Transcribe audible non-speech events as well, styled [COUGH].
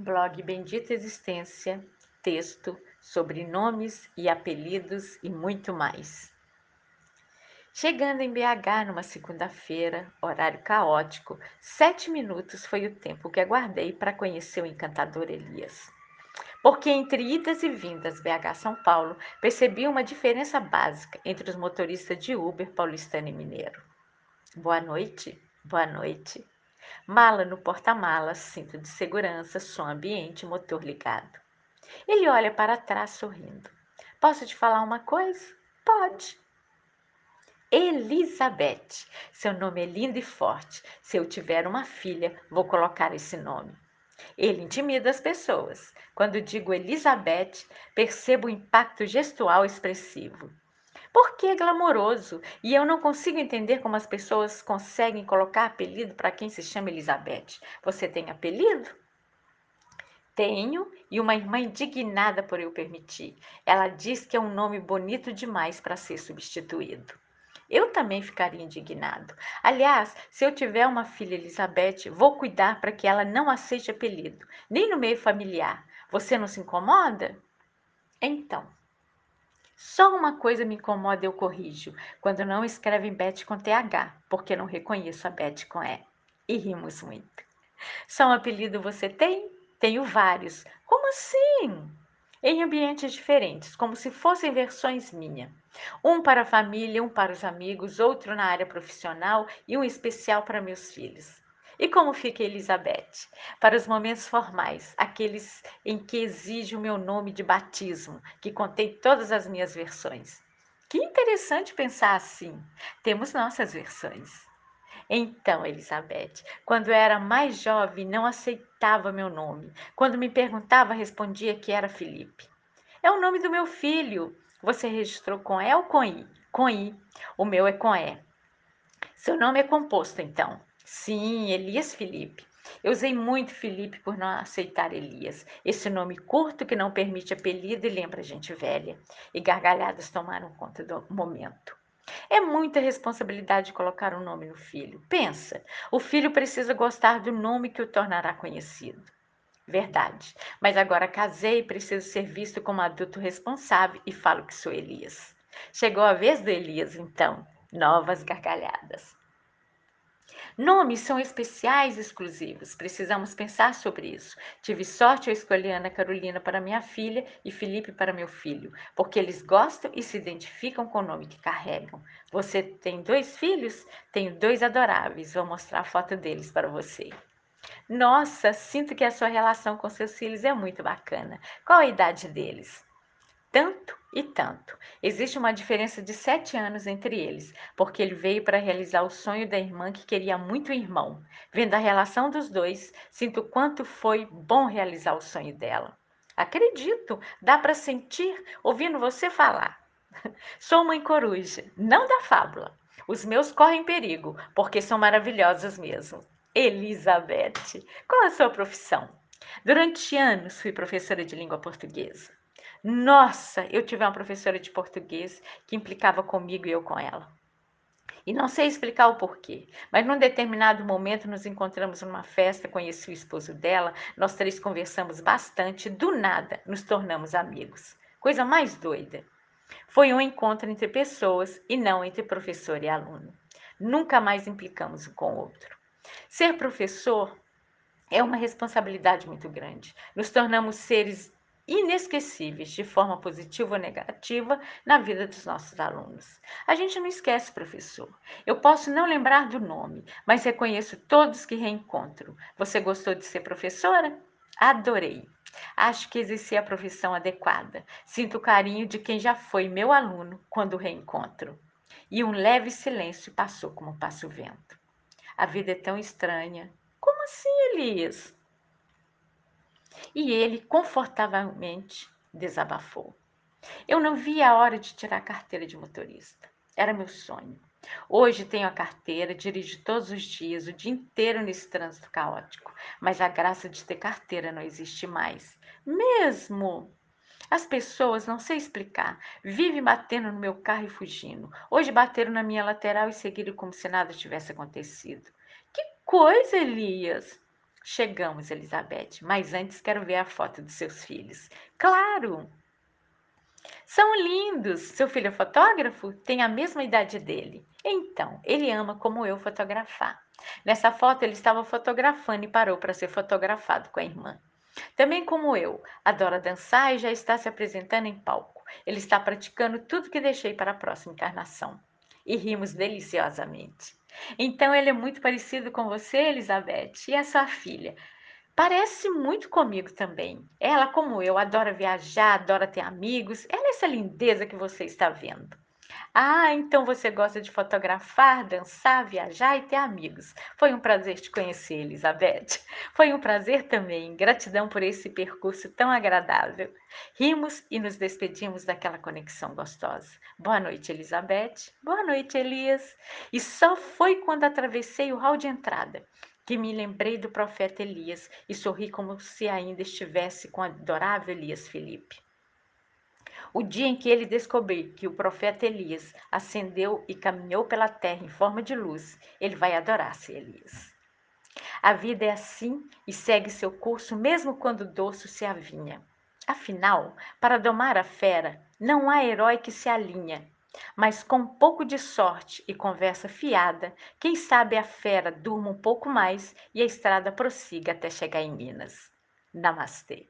Blog Bendita Existência, texto sobre nomes e apelidos e muito mais. Chegando em BH numa segunda-feira, horário caótico, sete minutos foi o tempo que aguardei para conhecer o encantador Elias. Porque entre idas e vindas BH-São Paulo, percebi uma diferença básica entre os motoristas de Uber paulistano e mineiro. Boa noite, boa noite. Mala no porta-malas, cinto de segurança, som ambiente, motor ligado. Ele olha para trás sorrindo. Posso te falar uma coisa? Pode. Elizabeth. Seu nome é lindo e forte. Se eu tiver uma filha, vou colocar esse nome. Ele intimida as pessoas. Quando digo Elizabeth, percebo o impacto gestual expressivo. Porque é glamouroso e eu não consigo entender como as pessoas conseguem colocar apelido para quem se chama Elizabeth. Você tem apelido? Tenho e uma irmã indignada por eu permitir. Ela diz que é um nome bonito demais para ser substituído. Eu também ficaria indignado. Aliás, se eu tiver uma filha Elizabeth, vou cuidar para que ela não aceite apelido, nem no meio familiar. Você não se incomoda? Então, só uma coisa me incomoda eu corrijo, quando não escrevem Beth com TH, porque não reconheço a Beth com E. E rimos muito. Só um apelido você tem? Tenho vários. Como assim? Em ambientes diferentes, como se fossem versões minha. Um para a família, um para os amigos, outro na área profissional e um especial para meus filhos. E como fica Elizabeth? Para os momentos formais, aqueles em que exige o meu nome de batismo, que contém todas as minhas versões. Que interessante pensar assim. Temos nossas versões. Então, Elizabeth, quando eu era mais jovem, não aceitava meu nome. Quando me perguntava, respondia que era Felipe. É o nome do meu filho. Você registrou com E ou com I? Com I. O meu é com E. Seu nome é composto, então. Sim, Elias Felipe. Eu usei muito Felipe por não aceitar Elias, esse nome curto que não permite apelido e lembra gente velha. E gargalhadas tomaram conta do momento. É muita responsabilidade colocar um nome no filho. Pensa, o filho precisa gostar do nome que o tornará conhecido. Verdade, mas agora casei e preciso ser visto como adulto responsável e falo que sou Elias. Chegou a vez do Elias, então. Novas gargalhadas. Nomes são especiais exclusivos, precisamos pensar sobre isso. Tive sorte ao escolher Ana Carolina para minha filha e Felipe para meu filho, porque eles gostam e se identificam com o nome que carregam. Você tem dois filhos? Tenho dois adoráveis, vou mostrar a foto deles para você. Nossa, sinto que a sua relação com seus filhos é muito bacana. Qual a idade deles? Tanto e tanto. Existe uma diferença de sete anos entre eles, porque ele veio para realizar o sonho da irmã que queria muito o irmão. Vendo a relação dos dois, sinto quanto foi bom realizar o sonho dela. Acredito, dá para sentir ouvindo você falar. [LAUGHS] Sou mãe coruja, não da fábula. Os meus correm perigo, porque são maravilhosos mesmo. Elizabeth, qual a sua profissão? Durante anos fui professora de língua portuguesa. Nossa, eu tive uma professora de português que implicava comigo e eu com ela. E não sei explicar o porquê, mas num determinado momento nos encontramos numa festa, conheci o esposo dela, nós três conversamos bastante, do nada nos tornamos amigos. Coisa mais doida. Foi um encontro entre pessoas e não entre professor e aluno. Nunca mais implicamos um com o outro. Ser professor é uma responsabilidade muito grande. Nos tornamos seres inesquecíveis, de forma positiva ou negativa, na vida dos nossos alunos. A gente não esquece, professor. Eu posso não lembrar do nome, mas reconheço todos que reencontro. Você gostou de ser professora? Adorei. Acho que exerci a profissão adequada. Sinto o carinho de quem já foi meu aluno quando reencontro. E um leve silêncio passou como passa o vento. A vida é tão estranha. Como assim, Elias? E ele confortavelmente desabafou. Eu não via a hora de tirar a carteira de motorista. Era meu sonho. Hoje tenho a carteira, dirijo todos os dias, o dia inteiro nesse trânsito caótico. Mas a graça de ter carteira não existe mais. Mesmo! As pessoas, não sei explicar, vivem batendo no meu carro e fugindo. Hoje bateram na minha lateral e seguiram como se nada tivesse acontecido. Que coisa, Elias! Chegamos, Elizabeth, mas antes quero ver a foto dos seus filhos. Claro! São lindos! Seu filho é fotógrafo? Tem a mesma idade dele. Então, ele ama como eu fotografar. Nessa foto, ele estava fotografando e parou para ser fotografado com a irmã. Também como eu, adora dançar e já está se apresentando em palco. Ele está praticando tudo que deixei para a próxima encarnação. E rimos deliciosamente. Então ele é muito parecido com você, Elizabeth, e a sua filha. Parece muito comigo também. Ela, como eu, adora viajar, adora ter amigos. Ela é essa lindeza que você está vendo. Ah, então você gosta de fotografar, dançar, viajar e ter amigos. Foi um prazer te conhecer, Elizabeth. [LAUGHS] Foi um prazer também. Gratidão por esse percurso tão agradável. Rimos e nos despedimos daquela conexão gostosa. Boa noite, Elizabeth. Boa noite, Elias. E só foi quando atravessei o hall de entrada que me lembrei do profeta Elias e sorri como se ainda estivesse com o adorável Elias Felipe. O dia em que ele descobriu que o profeta Elias ascendeu e caminhou pela terra em forma de luz, ele vai adorar-se Elias. A vida é assim e segue seu curso mesmo quando o dorso se avinha. Afinal, para domar a fera, não há herói que se alinha, mas com um pouco de sorte e conversa fiada, quem sabe a fera durma um pouco mais e a estrada prossiga até chegar em Minas. Namastê.